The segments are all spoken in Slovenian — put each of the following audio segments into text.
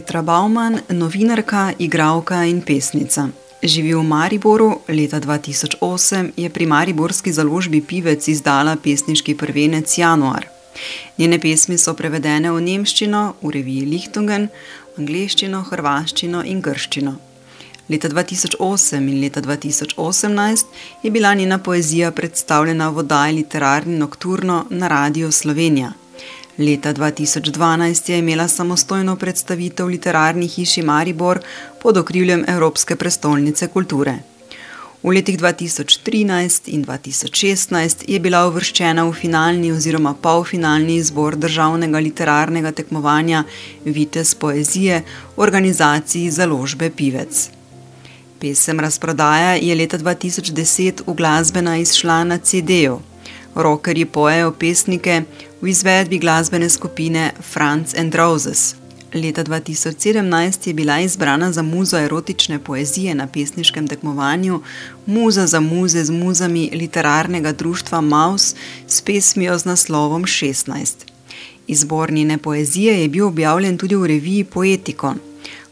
Petra Bauman, novinarka, igralka in pesnica. Živi v Mariboru, leta 2008 je pri Mariborski založbi Pivec izdala pesniški prvenec Januar. Njene pesmi so prevedene v nemščino, v reviji Lichtungen, angliščino, hrvaščino in grščino. Leta 2008 in leta 2018 je bila njena poezija predstavljena v oddaji Literarni Nocturno na Radio Slovenija. Leta 2012 je imela samostojno predstavitev v literarni hiši Maribor pod okriljem Evropske prestolnice kulture. V letih 2013 in 2016 je bila uvrščena v finalni oziroma polfinalni izbor državnega literarnega tekmovanja Vitez poezije v organizaciji založbe Pivec. Pesem Razprodaja je leta 2010 v glasbena izšla na CD-ju. Rockerji pojejo pesnike v izvedbi glasbene skupine Franz and Roses. Leta 2017 je bila izbrana za muzo erotične poezije na pesniškem tekmovanju Muza za muze z muzami literarnega društva Maus s pesmijo z naslovom 16. Izbor njene poezije je bil objavljen tudi v reviji Poetikon.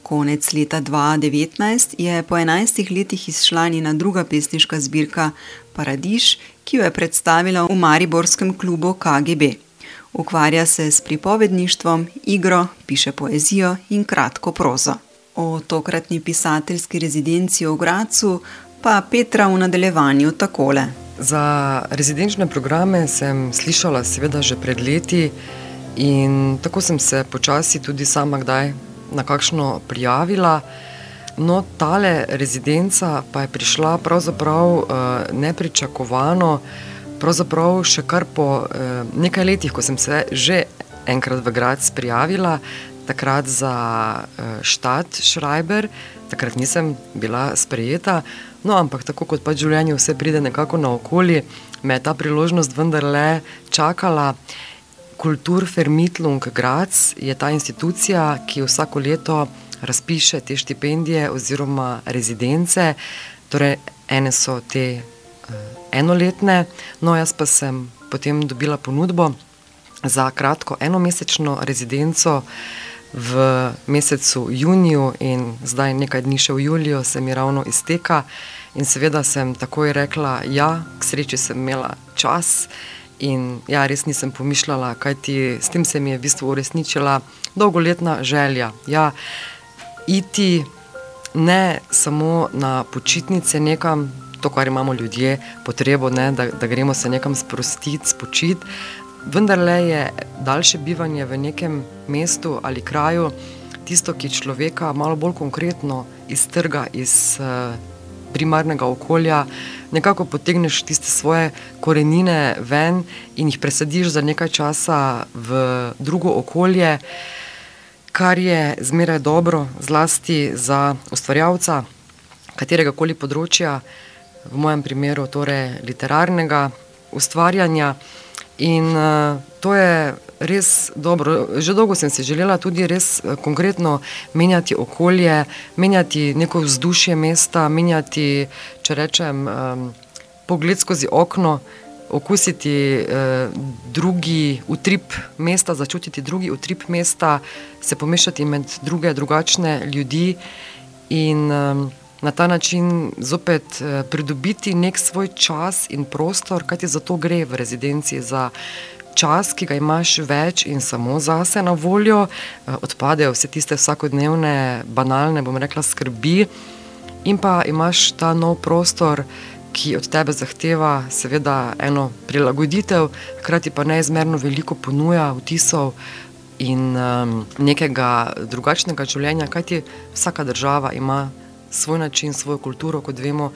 Konec leta 2019 je po 11 letih izšla njena druga pesniška zbirka Paradiš, ki jo je predstavila v Mariborskem klubu KGB. Ukvarja se s pripovedništvom, igro, piše poezijo in kratko prozo. O tokratni pisateljski rezidenci v Gracu pa Petra v nadaljevanju takole. Za rezidenčne programe sem slišala, seveda, že pred leti, in tako sem se počasi tudi sama kdaj na kakšno prijavila. No, tale rezidenca pa je prišla pravzaprav uh, nepričakovano pravzaprav še kar po eh, nekaj letih, ko sem se že enkrat v grad prijavila, takrat za eh, štat Šrajber, takrat nisem bila sprejeta. No, ampak tako kot pa življenje vse pride nekako na okolje, me je ta priložnost vendarle čakala. Kultur Fermitlung Graz je ta institucija, ki vsako leto razpiše te štipendije oziroma rezidence. Torej, ene so te enoletne, no jaz pa sem potem dobila ponudbo za kratko enomesečno rezidenco v mesecu juniju in zdaj nekaj dni še v juliju se mi ravno izteka in seveda sem takoj rekla, ja, k sreči sem imela čas in ja, res nisem pomišljala, kaj ti s tem se mi je v bistvu uresničila dolgoletna želja. Ja, iti ne samo na počitnice nekam, to, kar imamo ljudje, potrebo, ne, da, da gremo se nekam sprostiti, spočiti. Vendar le je daljše bivanje v nekem mestu ali kraju tisto, ki človeka malo bolj konkretno iztrga iz uh, primarnega okolja, nekako potegneš tiste svoje korenine ven in jih presadiš za nekaj časa v drugo okolje, kar je zmeraj dobro, zlasti za ustvarjalca katerega koli področja v mojem primeru torej literarnega ustvarjanja. In uh, to je res dobro. Že dolgo sem si želela tudi res uh, konkretno menjati okolje, menjati neko vzdušje mesta, menjati, če rečem, um, pogled skozi okno, okusiti uh, drugi utrip mesta, začutiti drugi utrip mesta, se pomešati med druge, drugačne ljudi. In, um, na ta način zopet eh, pridobiti nek svoj čas in prostor, kaj ti za to gre v rezidenci. Za čas, ki ga imaš več in samo zase na voljo, eh, odpadejo vse tiste vsakodnevne, banalne, bom rekla, skrbi, in pa imaš ta nov prostor. Ki od tebe zahteva, seveda, eno prilagoditev, hkrati pa neizmerno veliko ponuja vtisov in um, nekega drugačnega življenja, kajti vsaka država ima svoj način, svojo kulturo, kot vemo,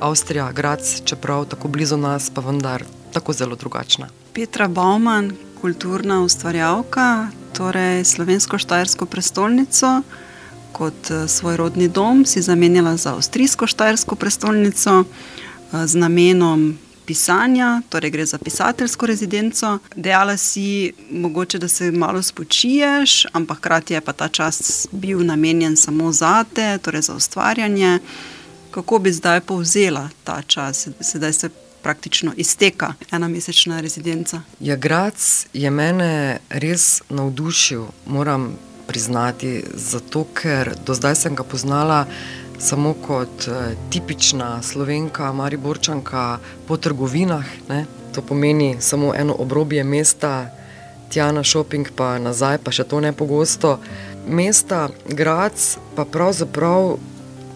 Avstrija, Grac, čeprav tako blizu nas, pa vendar tako zelo drugačna. Petra Bauman, kulturna ustvarjalka, torej slovensko-štajersko prestolnico. Kot eh, svoj rodni dom si zamenjala za avstrijsko-štajersko prestolnico eh, z namenom pisanja, torej gre za pisateljsko rezidenco. Dejala si, mogoče, da se malo spočiješ, ampak hkrati je pa ta čas bil namenjen samo za te, torej za ustvarjanje. Kako bi zdaj povzela ta čas, sedaj se praktično izteka ena mesečna rezidenca? Ja, Grac je mene res navdušil, moram priznati, zato ker do zdaj sem ga poznala samo kot eh, tipična slovenka, mariborčanka po trgovinah. Ne. To pomeni samo eno obrobje mesta, tja na šoping, pa nazaj, pa še to ne pogosto. Mesta, grad, pa pravzaprav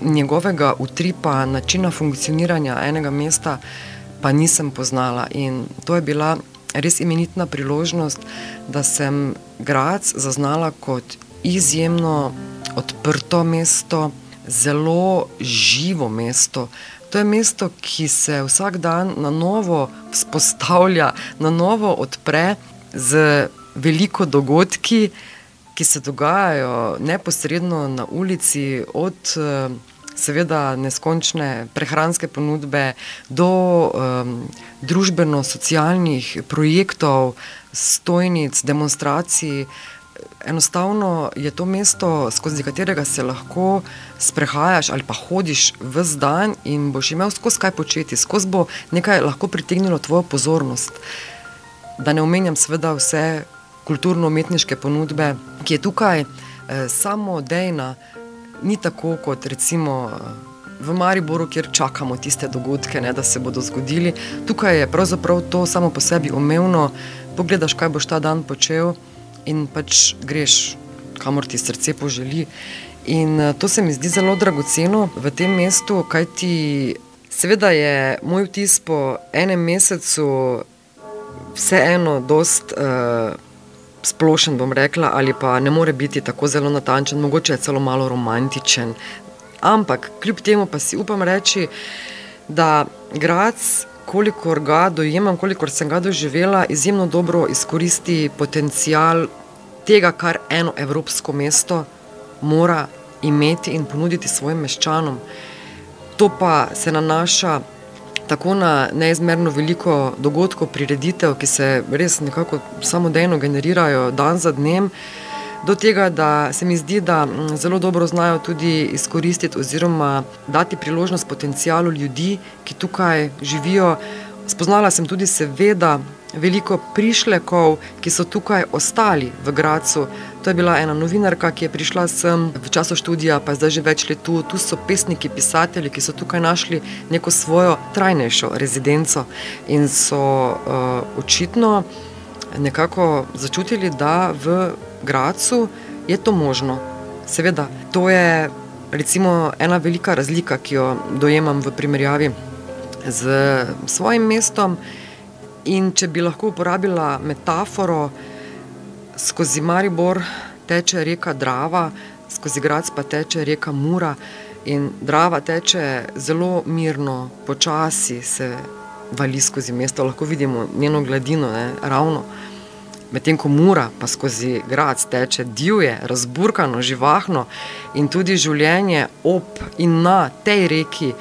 njegovega utripa, načina funkcioniranja enega mesta, pa nisem poznala. In to je bila res imenitna priložnost, da sem grad zaznala kot izjemno odprto mesto zelo živo mesto. To je mesto, ki se vsak dan na novo vzpostavlja, na novo odpre z veliko dogodki, ki se dogajajo neposredno na ulici, od seveda neskončne prehranske ponudbe do um, družbeno-socialnih projektov, stojnic, demonstracij enostavno je to mesto, skozi katerega se lahko sprehajaš ali pa hodiš vse dan in boš imel skozi kaj početi, skozi bo nekaj lahko pritegnilo tvojo pozornost. Da ne omenjam, seveda, vse kulturno-umetniške ponudbe, ki je tukaj eh, samo dejna, ni tako kot recimo. V Mariboru, kjer čakamo tiste dogodke, ne, da se bodo zgodili, tukaj je pravzaprav to samo po sebi umevno. Pogledaš, kaj boš ta dan počel, in pač greš, kamor ti srce poželi. In eh, to se mi zdi zelo dragoceno v tem mestu, kajti seveda je moj vtis po enem mesecu vseeno dost uh, splošen, bom rekla, ali pa ne more biti tako zelo natančen, mogoče je celo malo romantičen. Ampak kljub temu pa si upam reči, da grad kolikor ga dojemam, kolikor sem ga doživela, izjemno dobro izkoristi potencial tega, kar eno evropsko mesto mora imeti in ponuditi svojim meščanom. To pa se nanaša tako na neizmerno veliko dogodkov, prireditev, ki se res nekako samodejno generirajo dan za dnem do tega, da se mi zdi, da mm, zelo dobro znajo tudi izkoristiti oziroma dati priložnost potencijalu ljudi, ki tukaj živijo. Spoznala sem tudi, seveda, veliko prišlekov, ki so tukaj ostali v Gracu. To je bila ena novinarka, ki je prišla sem v času študija, pa je zdaj že več let tu. Tu so pesniki, pisatelji, ki so tukaj našli neko svojo trajnejšo rezidenco in so uh, očitno nekako začutili, da v Gracu je to možno. Seveda, to je recimo ena velika razlika, ki jo dojemam v primerjavi z svojim mestom. In če bi lahko uporabila metaforo, skozi Maribor teče reka Drava, skozi Grac pa teče reka Mura. In Drava teče zelo mirno, počasi se vali skozi mesto, lahko vidimo njeno gladino, ne, ravno medtem ko mora pa skozi grad teče divje, razburkano, živahno in tudi življenje ob in na tej reki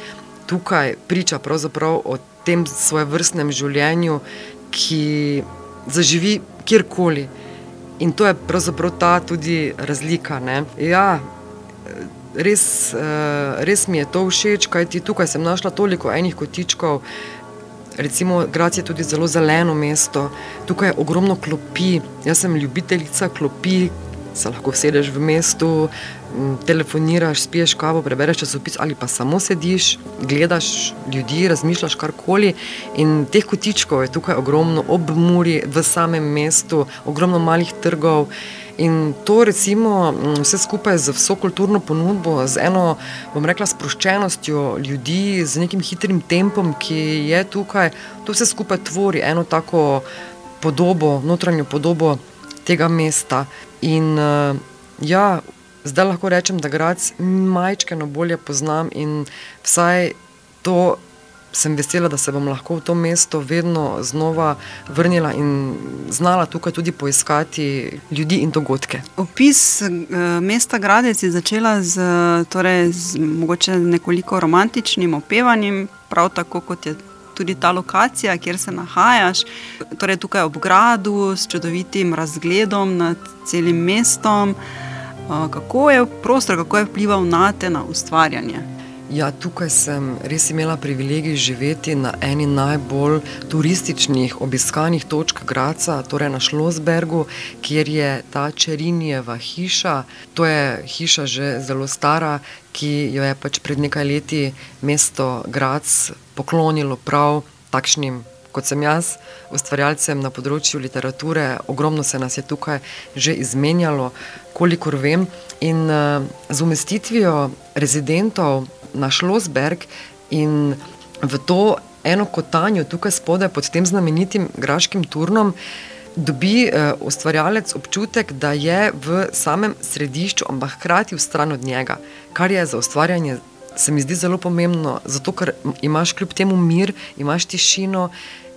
tukaj priča pravzaprav o tem svojem vrstnem življenju, ki zaživi kjerkoli. In to je pravzaprav ta tudi razlika. Ja, res, eh, res mi je to všeč, kajti tukaj sem našla toliko enih kotičkov. Recimo, grad je tudi zelo zeleno mesto, tukaj je ogromno klopi. Jaz sem ljubiteljica klopi, se lahko sedeš v mestu, telefoniraš, spiješ kavo, prebereš časopis ali pa samo sediš, gledaš ljudi, razmišljaš karkoli. In teh kotičkov je tukaj ogromno, ob Muri, v samem mestu, ogromno malih trgov. In to, recimo, vse skupaj z vso kulturno ponudbo, z eno, bom rekla, sproščenostjo ljudi, z nekim hitrim tempom, ki je tukaj, to vse skupaj tvori eno tako podobo, notranjo podobo tega mesta. In ja, zdaj lahko rečem, da grad majčkeno bolje poznam in vsaj to sem vesela, da se bom lahko v to mesto vedno znova vrnila in znala tukaj tudi poiskati ljudi in dogodke. Opis uh, mesta Gradec je začela z, torej, z mogoče nekoliko romantičnim opevanjem, prav tako kot je. Tudi ta lokacija, kjer se nahajaš, torej tukaj ob gradu, s čudovitim razgledom nad celim mestom, kako je prostor, kako je vplival na te na ustvarjanje. Ja, tukaj sem res imela privilegij živeti na eni najbolj turističnih obiskanih točk Graca, torej na Šlosbergu, kjer je ta Čerinjeva hiša. To je hiša že zelo stara, ki jo je pač pred nekaj leti mesto Grac poklonilo prav takšnim. Kot sem jaz, ustvarjalcem na področju literature, ogromno se nas je tukaj že izmenjalo, kolikor vem. In uh, z umestitvijo rezidentov na Šlosberg in v to eno kotanjo tukaj spodaj pod tem znamenitim graškim turnom. Dobi uh, ustvarjalec občutek, da je v samem središču, ampak hkrati v stran od njega, kar je za ustvarjanje, se mi zdi zelo pomembno, zato ker imaš kljub temu mir, imaš tišino,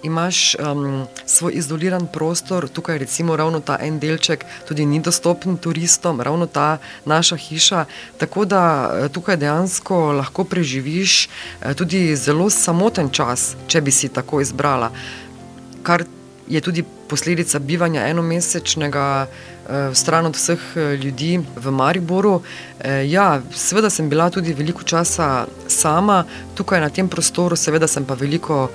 imaš um, svoj izoliran prostor, tukaj recimo ravno ta en delček tudi ni dostopen turistom, ravno ta naša hiša, tako da eh, tukaj dejansko lahko preživiš eh, tudi zelo samoten čas, če bi si tako izbrala, kar je tudi posledica bivanja enomesečnega eh, stran od vseh ljudi v Mariboru. Ja, seveda sem bila tudi veliko časa sama tukaj na tem prostoru, seveda sem pa veliko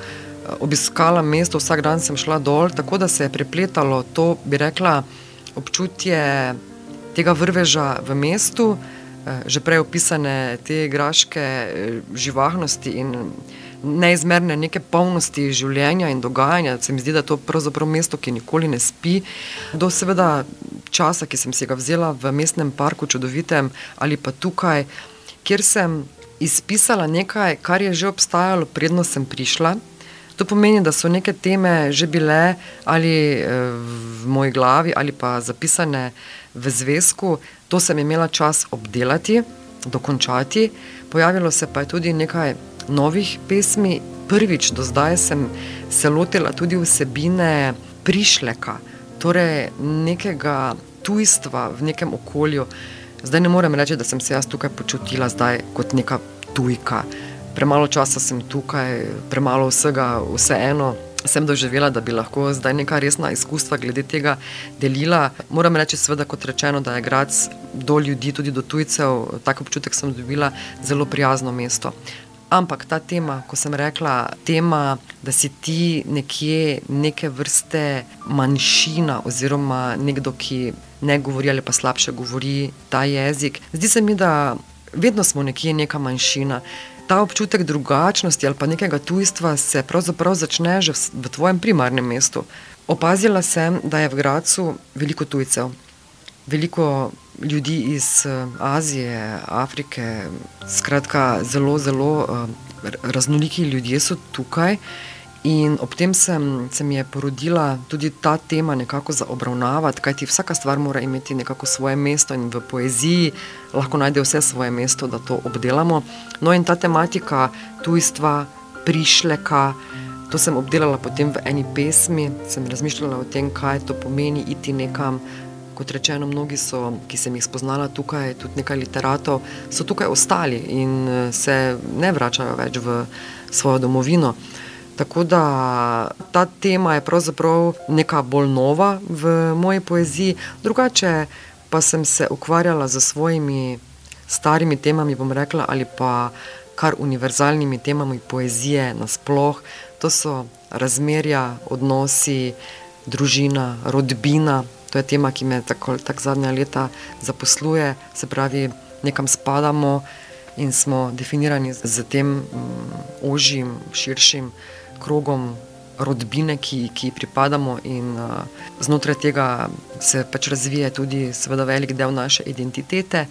obiskala mesto, vsak dan sem šla dol, tako da se je prepletalo to, bi rekla, občutje tega vrveža v mestu, eh, že prej opisane te graške eh, živahnosti in neizmerne neke polnosti življenja in dogajanja. Se mi zdi, da je to pravzaprav mesto, ki nikoli ne spi. Do seveda časa, ki sem si ga vzela v mestnem parku, čudovitem ali pa tukaj, kjer sem izpisala nekaj, kar je že obstajalo, predno sem prišla. To pomeni, da so neke teme že bile ali eh, v moji glavi ali pa zapisane v zvezku, to sem imela čas obdelati, dokončati. Pojavilo se pa je tudi nekaj novih pesmi. Prvič do zdaj sem se lotila tudi vsebine prišleka, torej nekega tujstva v nekem okolju. Zdaj ne morem reči, da sem se jaz tukaj počutila kot neka tujka premalo časa sem tukaj, premalo vsega, vseeno. Sem doživela, da bi lahko zdaj neka resna izkustva glede tega delila. Moram reči, seveda, kot rečeno, da je grad do ljudi, tudi do tujcev, tako občutek sem dobila, zelo prijazno mesto. Ampak ta tema, ko sem rekla, tema, da si ti nekje neke vrste manjšina, oziroma nekdo, ki ne govori ali pa slabše govori ta jezik, zdi se mi, da vedno smo nekje neka manjšina ta občutek drugačnosti ali pa nekega tujstva se pravzaprav začne že v tvojem primarnem mestu. Opazila sem, da je v Gracu veliko tujcev, veliko ljudi iz eh, Azije, Afrike, skratka, zelo, zelo uh, raznoliki ljudje so tukaj. In ob tem sem, se mi je porodila tudi ta tema nekako za obravnavati, kajti vsaka stvar mora imeti nekako svoje mesto in v poeziji lahko najde vse svoje mesto, da to obdelamo. No in ta tematika tujstva, prišleka, to sem obdelala potem v eni pesmi, sem razmišljala o tem, kaj to pomeni iti nekam. Kot rečeno, mnogi so, ki sem jih spoznala tukaj, tudi nekaj literatov, so tukaj ostali in eh, se ne vračajo več v svojo domovino. Tako da ta tema je pravzaprav neka bolj nova v moji poeziji, drugače pa sem se ukvarjala z svojimi starimi temami, bom rekla, ali pa kar univerzalnimi temami poezije nasploh. To so razmerja, odnosi, družina, rodbina. To je tema, ki me tako tak zadnja leta zaposluje, se pravi, nekam spadamo in smo definirani z tem um, ožjim, širšim krogom rodbine, ki, ki pripadamo, in uh, znotraj tega se pač razvija tudi, seveda, velik del naše identitete.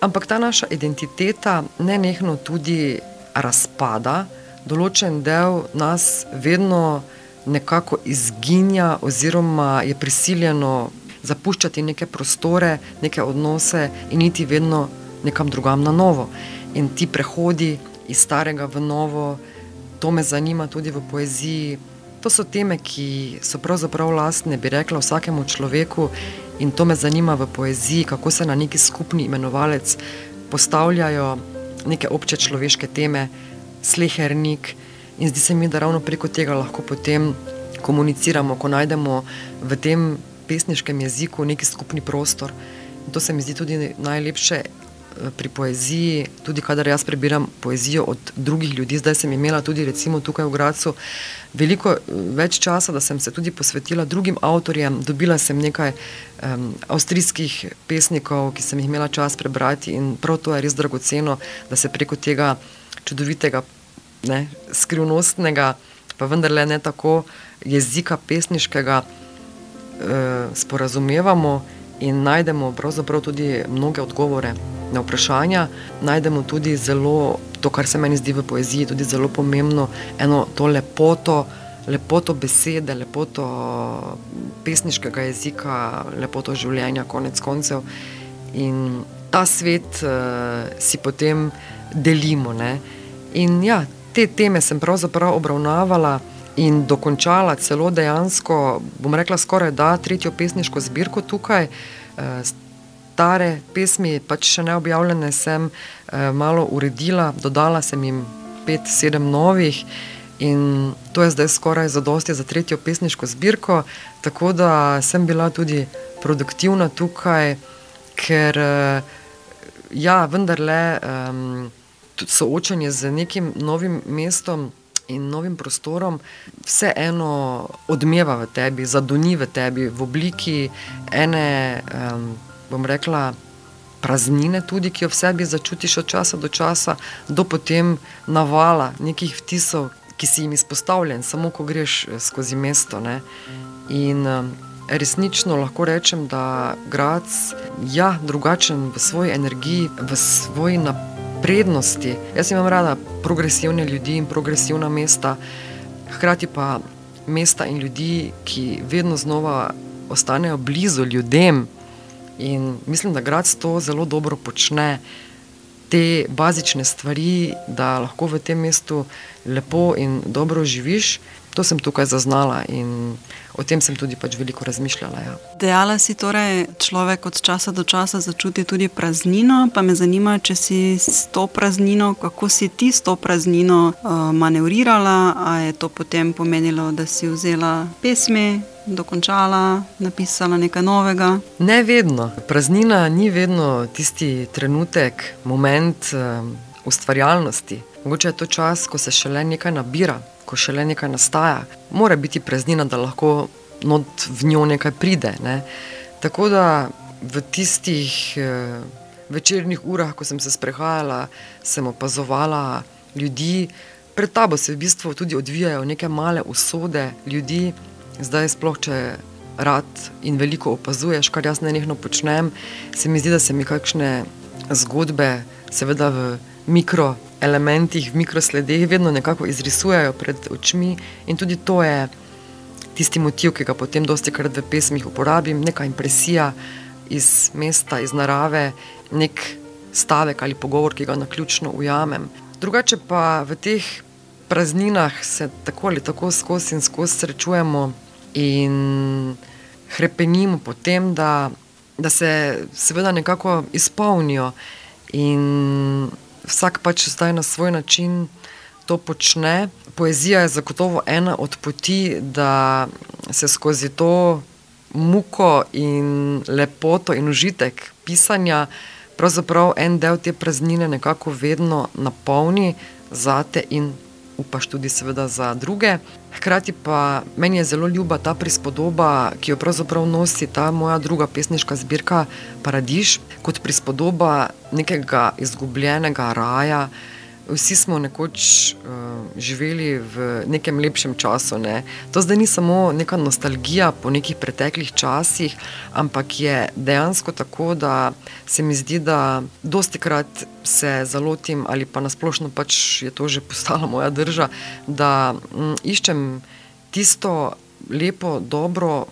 Ampak ta naša identiteta ne nehno tudi razpada, določen del nas vedno nekako izginja, oziroma je prisiljeno zapuščati neke prostore, neke odnose in iti vedno nekam drugam na novo. In ti prehodi iz starega v novo to me zanima tudi v poeziji. To so teme, ki so pravzaprav lastne, bi rekla, vsakemu človeku in to me zanima v poeziji, kako se na neki skupni imenovalec postavljajo neke obče človeške teme, slehernik. In zdi se mi, da ravno preko tega lahko potem komuniciramo, ko najdemo v tem pesniškem jeziku neki skupni prostor. In to se mi zdi tudi najlepše pri poeziji, tudi kadar jaz prebiram poezijo od drugih ljudi, zdaj sem imela tudi recimo tukaj v Gracu veliko več časa, da sem se tudi posvetila drugim avtorjem. Dobila sem nekaj um, avstrijskih pesnikov, ki sem jih imela čas prebrati in prav to je res dragoceno, da se preko tega čudovitega, ne, skrivnostnega, pa vendarle ne tako jezika pesniškega uh, sporazumevamo in najdemo pravzaprav tudi mnoge odgovore na vprašanja. Najdemo tudi zelo, to, kar se meni zdi v poeziji, tudi zelo pomembno, eno to lepoto. Lepoto besede, lepoto pesniškega jezika, lepoto življenja, konec koncev. In ta svet uh, si potem delimo. Ne? In ja, te teme sem pravzaprav obravnavala in dokončala celo dejansko, bom rekla, skoraj da tretjo pesniško zbirko tukaj. Eh, stare pesmi, pač še ne objavljene, sem eh, malo uredila, dodala sem jim pet, sedem novih. In to je zdaj skoraj zadosti za tretjo pesniško zbirko, tako da sem bila tudi produktivna tukaj, ker eh, ja, vendarle um, soočanje z nekim novim mestom in novim prostorom, vseeno odmeva v tebi, zadoni v tebi v obliki ene, um, bom rekla, praznine, tudi ki jo v sebi začutiš od časa do časa, do potem navala nekih vtisov, ki si jim izpostavljen, samo ko greš eh, skozi mesto. Ne? In um, resnično lahko rečem, da Grad je ja, drugačen v svoji energiji, v svoji naprednosti prednosti. Jaz imam rada progresivne ljudi in progresivna mesta, hkrati pa mesta in ljudi, ki vedno znova ostanejo blizu ljudem. In mislim, da grad to zelo dobro počne, te bazične stvari, da lahko v tem mestu lepo in dobro živiš. To sem tukaj zaznala in o tem sem tudi pač veliko razmišljala. Ja. Dejala si torej, človek od časa do časa začuti tudi praznino, pa me zanima, če si s to praznino, kako si ti s to praznino uh, manevrirala, a je to potem pomenilo, da si vzela pesmi. Dokončala, napisala nekaj novega. Ne vedno. Praznina ni vedno tisti trenutek, moment um, ustvarjalnosti. Mogoče je to čas, ko se šele nekaj nabira, ko še le nekaj nastaja, mora biti praznina, da lahko v njo nekaj pride. Ne? Tako da v tistih eh, večernih urah, ko sem se sprehajala, sem opazovala ljudi, pred tabo se v bistvu tudi odvijajo neke male usode ljudi, zdaj sploh če. In veliko opazuješ, kar jaz ne nekno počnem, se mi zdi, da se mi kakšne zgodbe, seveda v mikro elementih, v mikrosledih, vedno nekako izrisujejo pred očmi. In tudi to je tisti motiv, ki ga potem dosti krat v pesmih uporabim, neka impresija iz mesta, iz narave, nek stavek ali pogovor, ki ga na ključno ujamem. Drugače pa v teh prazninah se tako ali tako skozi in skozi srečujemo in krepenimo potem, da, da se seveda nekako izpolnijo. In vsak pač zdaj na svoj način to počne. Poezija je zagotovo ena od poti, da se skozi to muko in lepoto in užitek pisanja, pravzaprav en del te praznine nekako vedno napolni zate in upaš tudi seveda za druge. Hkrati pa meni je zelo ljuba ta prispodoba, ki jo pravzaprav nosi ta moja druga pesniška zbirka Paradiž, kot prispodoba nekega izgubljenega raja, vsi smo nekoč uh, živeli v nekem lepšem času. Ne. To zdaj ni samo neka nostalgija po nekih preteklih časih, ampak je dejansko tako, da se mi zdi, da dosti krat se zalotim ali pa nasplošno pač je to že postala moja drža, da m, mm, iščem tisto lepo, dobro,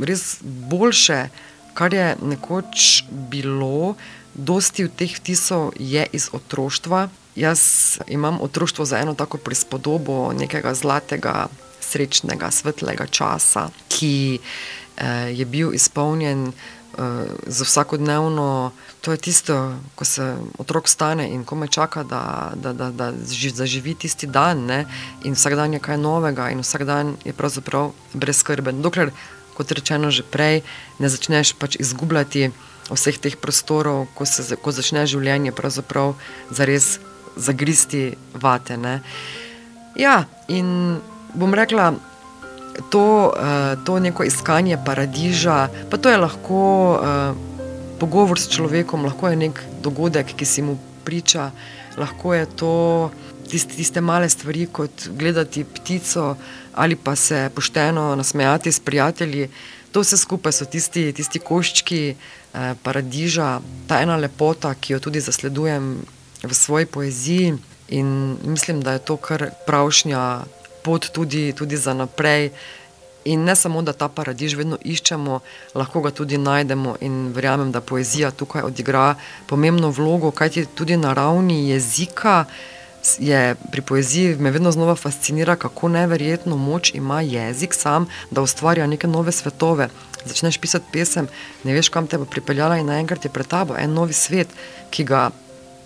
res boljše, kar je nekoč bilo. Dosti od teh vtisov je iz otroštva, Jaz imam otroštvo za eno tako prispodobo nekega zlatega, srečnega, svetlega časa, ki eh, je bil izpolnjen eh, za vsakodnevno. To je tisto, ko se otrok stane in ko me čaka, da, da, da, da zaživi tisti dan. Ne? In vsak dan je kaj novega, in vsak dan je pravzaprav brezkrben. Dokler, kot rečeno že prej, ne začneš pač izgubljati vseh teh prostorov, ko, se, ko začne življenje pravzaprav zares zagristi vate. Ne. Ja, in bom rekla, to, uh, to neko iskanje paradiža, pa to je lahko uh, pogovor s človekom, lahko je nek dogodek, ki si mu priča, lahko je to tiste, tiste male stvari, kot gledati ptico ali pa se pošteno nasmejati s prijatelji. To vse skupaj so tisti, tisti koščki eh, paradiža, ta ena lepota, ki jo tudi zasledujem v svoji poeziji. In mislim, da je to kar pravšnja pot tudi, tudi za naprej. In ne samo, da ta paradiž vedno iščemo, lahko ga tudi najdemo. In verjamem, da poezija tukaj odigra pomembno vlogo, kajti tudi na ravni jezika je pri poeziji me vedno znova fascinira, kako neverjetno moč ima jezik sam, da ustvarja neke nove svetove. Začneš pisati pesem, ne veš, kam te bo pripeljala, in naenkrat je pred tabo en novi svet, ki ga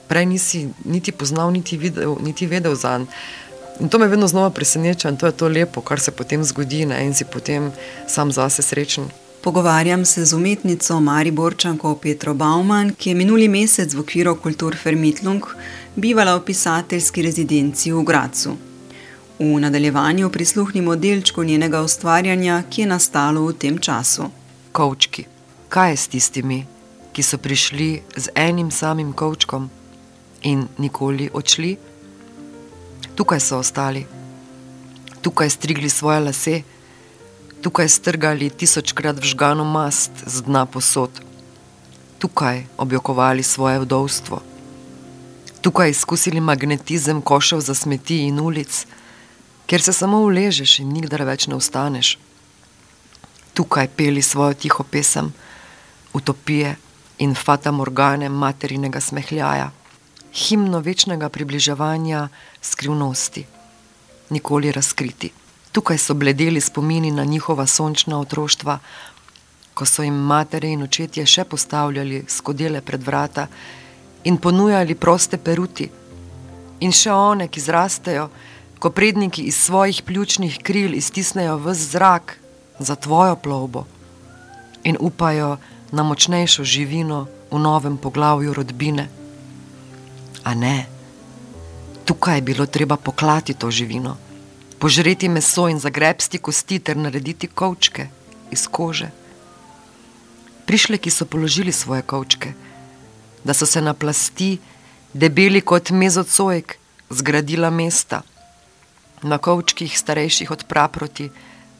prej nisi niti poznal, niti, videl, niti vedel za njega. In to me vedno znova preseneča in to je to lepo, kar se potem zgodi ne? in si potem sam zase srečen. Pogovarjam se z umetnico Mariborčanko Petro Bauman, ki je minuli mesec v okviru Kultur Fermitlung bivala v pisateljski rezidenci v Gracu. V nadaljevanju prisluhnimo delčku njenega ustvarjanja, ki je nastalo v tem času. Kovčki. Kaj je s tistimi, ki so prišli z enim samim kovčkom in nikoli odšli? Tukaj so ostali, tukaj strigli svoje lase, tukaj strgali tisočkrat vžgano mast z dna posod, tukaj objokovali svoje vdovstvo. Tukaj izkusili magnetizem košev za smeti in ulic, kjer se samo uležeš in nikdar več ne ostaneš. Tukaj peli svojo tiho pesem, utopije in fata morgane materinega smehljaja, himno večnega približevanja skrivnosti, nikoli razkriti. Tukaj so bledeli spomini na njihova sončna otroštva, ko so jim matere in očetje še postavljali skodele pred vrata in ponujali proste peruti. In še one, ki zrastejo, ko predniki iz svojih pljučnih kril iztisnejo v zrak za tvojo plovbo in upajo na močnejšo živino v novem poglavju rodbine. A ne, tukaj je bilo treba poklati to živino, požreti meso in zagrebsti kosti ter narediti kovčke iz kože. Prišleki so položili svoje kovčke da so se na plasti, debeli kot mezocojk, zgradila mesta. Na kovčkih starejših od praproti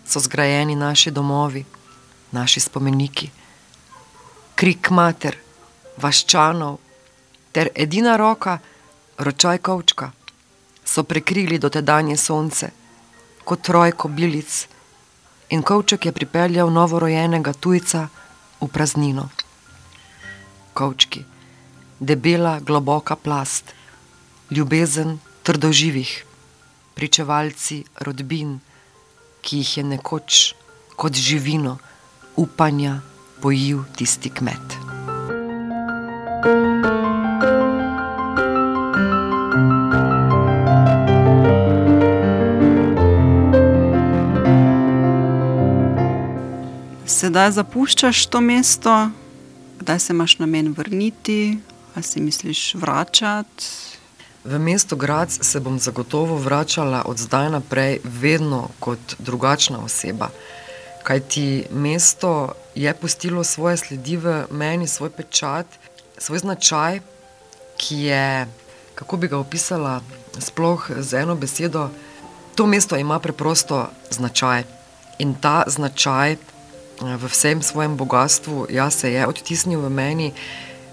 so zgrajeni naši domovi, naši spomeniki. Krik mater, vaščanov ter edina roka, ročaj kovčka, so prekrili dotedanje sonce, kot trojko bilic, in kovček je pripeljal novorojenega tujca v praznino. Kovčki debela, globoka plast, ljubezen trdoživih, pričevalci rodbin, ki jih je nekoč kot živino upanja pojil tisti kmet. Sedaj zapuščaš to mesto, kdaj se imaš namen vrniti, Ali si misliš vračati? V mesto Grac se bom zagotovo vračala od zdaj naprej, vedno kot drugačna oseba. Kaj ti mesto je pustilo svoje sledi v meni, svoj pečat, svoj značaj, ki je, kako bi ga opisala, sploh z eno besedo. To mesto ima preprosto značaj in ta značaj v vsem svojem bogatstvu, ja, se je odtisnil v meni.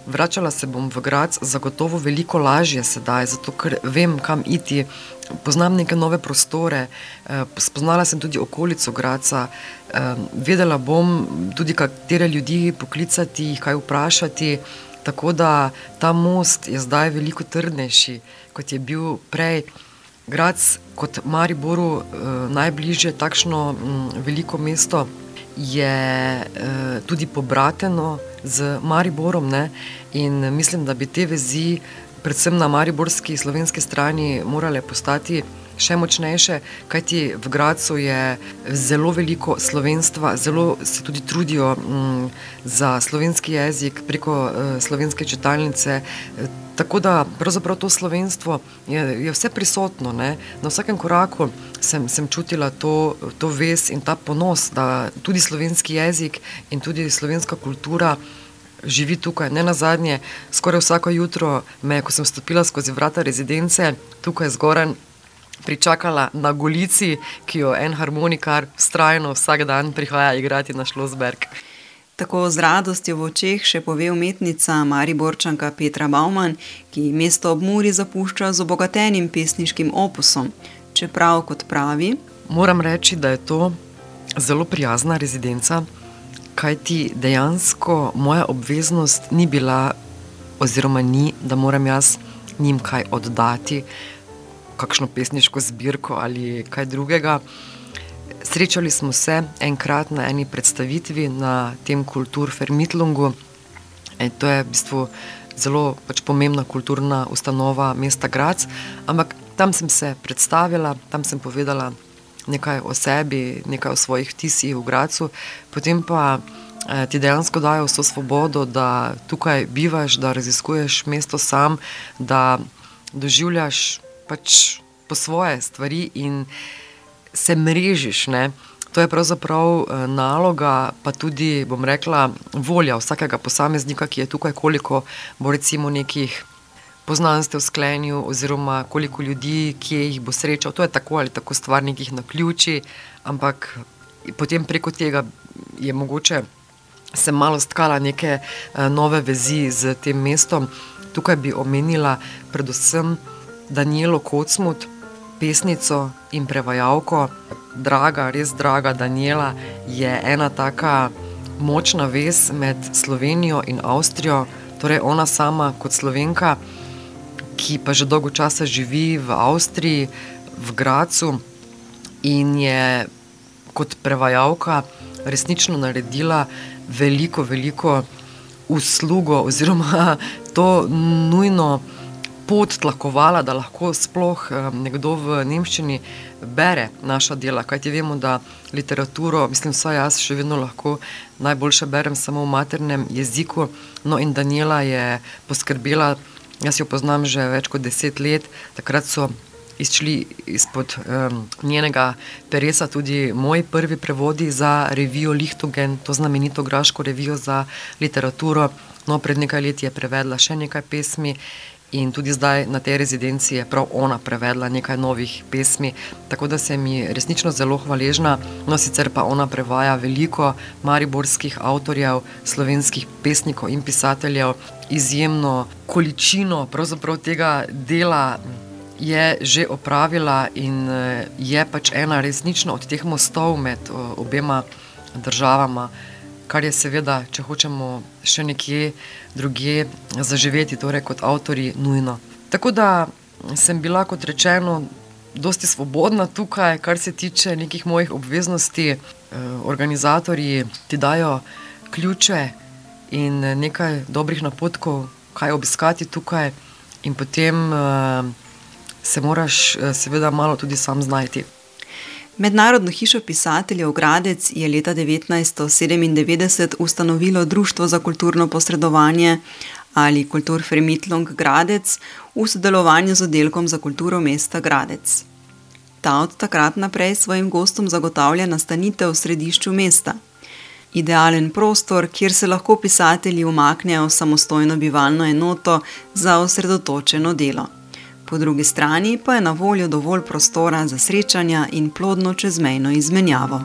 Vračala se bom v grad, zagotovo veliko lažje sedaj, zato ker vem, kam iti, poznam neke nove prostore, eh, spoznala sem tudi okolico Graca, eh, vedela bom tudi, katere ljudi poklicati, jih kaj vprašati. Tako da ta most je zdaj veliko trdnejši, kot je bil prej. Grad kot Mariboru eh, najbližje takšno mm, veliko mesto je tudi pobrateno z Mariborom. Ne? In mislim, da bi te vezi, predvsem na mariborski slovenski strani, morale postati še močnejše, kajti v Gracu je zelo veliko slovenstva, zelo se tudi trudijo m, za slovenski jezik preko uh, slovenske čitalnice. Tako da pravzaprav to slovenstvo je, je vse prisotno. Ne? Na vsakem koraku sem, sem čutila to, to vez in ta ponos, da tudi slovenski jezik in tudi slovenska kultura živi tukaj. Ne na zadnje, skoraj vsako jutro me, ko sem stopila skozi vrata rezidence, tukaj zgoraj. Pričakala na Golici, ki jo en harmonikar strajno vsak dan prihaja igrati na Šlosberg. Tako z radostjo v očeh še pove umetnica Mariborčanka Petra Bauman, ki mesto ob Muri zapušča z obogatenim pesniškim opusom. Čeprav, kot pravi, moram reči, da je to zelo prijazna rezidenca, kajti dejansko moja obveznost ni bila, oziroma ni, da moram jaz njim kaj oddati, kakšno pesniško zbirko ali kaj drugega. Srečali smo se enkrat na eni predstavitvi na tem kulturfermitlungu. To je v bistvu zelo pač pomembna kulturna ustanova mesta Grac, ampak tam sem se predstavila, tam sem povedala nekaj o sebi, nekaj o svojih vtisih v Gracu, potem pa eh, ti dejansko dajo vso svobodo, da tukaj bivaš, da raziskuješ mesto sam, da doživljaš pač po svoje stvari in se mrežiš. Ne? To je pravzaprav eh, naloga, pa tudi, bom rekla, volja vsakega posameznika, ki je tukaj, koliko bo recimo nekih poznanstev sklenil, oziroma koliko ljudi, ki jih bo srečal. To je tako ali tako stvar nekih na ključi, ampak potem preko tega je mogoče se malo stkala neke uh, nove vezi z tem mestom. Tukaj bi omenila predvsem Danielo Kocmut, pesnico in prevajalko. Draga, res draga Daniela je ena taka močna vez med Slovenijo in Avstrijo, torej ona sama kot slovenka ki pa že dolgo časa živi v Avstriji, v Gracu in je kot prevajalka resnično naredila veliko, veliko uslugo, oziroma to nujno pot tlakovala, da lahko sploh nekdo v Nemčiji bere naša dela. Kaj ti vemo, da literaturo, mislim, vsaj jaz še vedno lahko najboljše berem samo v maternem jeziku. No, in Daniela je poskrbela. Jaz jo poznam že več kot deset let, takrat so izšli izpod um, njenega peresa tudi moji prvi prevodi za revijo Lichtogen, to znamenito graško revijo za literaturo. No, pred nekaj leti je prevedla še nekaj pesmi. In tudi zdaj na tej rezidenci je prav ona prevedla nekaj novih pesmi, tako da sem ji resnično zelo hvaležna. No, sicer pa ona prevaja veliko mariborskih avtorjev, slovenskih pesnikov in pisateljev, izjemno količino tega dela je že opravila in je pač ena resnično od teh mostov med obema državama kar je seveda, če hočemo še nekje drugje zaživeti, torej kot avtori, nujno. Tako da sem bila, kot rečeno, dosti svobodna tukaj, kar se tiče nekih mojih obveznosti. Eh, organizatorji ti dajo ključe in nekaj dobrih napotkov, kaj obiskati tukaj, in potem uh, se moraš, uh, seveda, malo tudi sam znajti. Mednarodno hišo pisateljev Gradec je leta 1997 ustanovilo Društvo za kulturno posredovanje ali Kulturfremitlung Gradec v sodelovanju z oddelkom za kulturo mesta Gradec. Ta od takrat naprej svojim gostom zagotavlja nastanitev v središču mesta. Idealen prostor, kjer se lahko pisatelji umaknejo v samostojno bivalno enoto za osredotočeno delo po drugi strani pa je na voljo dovolj prostora za srečanja in plodno čezmejno izmenjavo.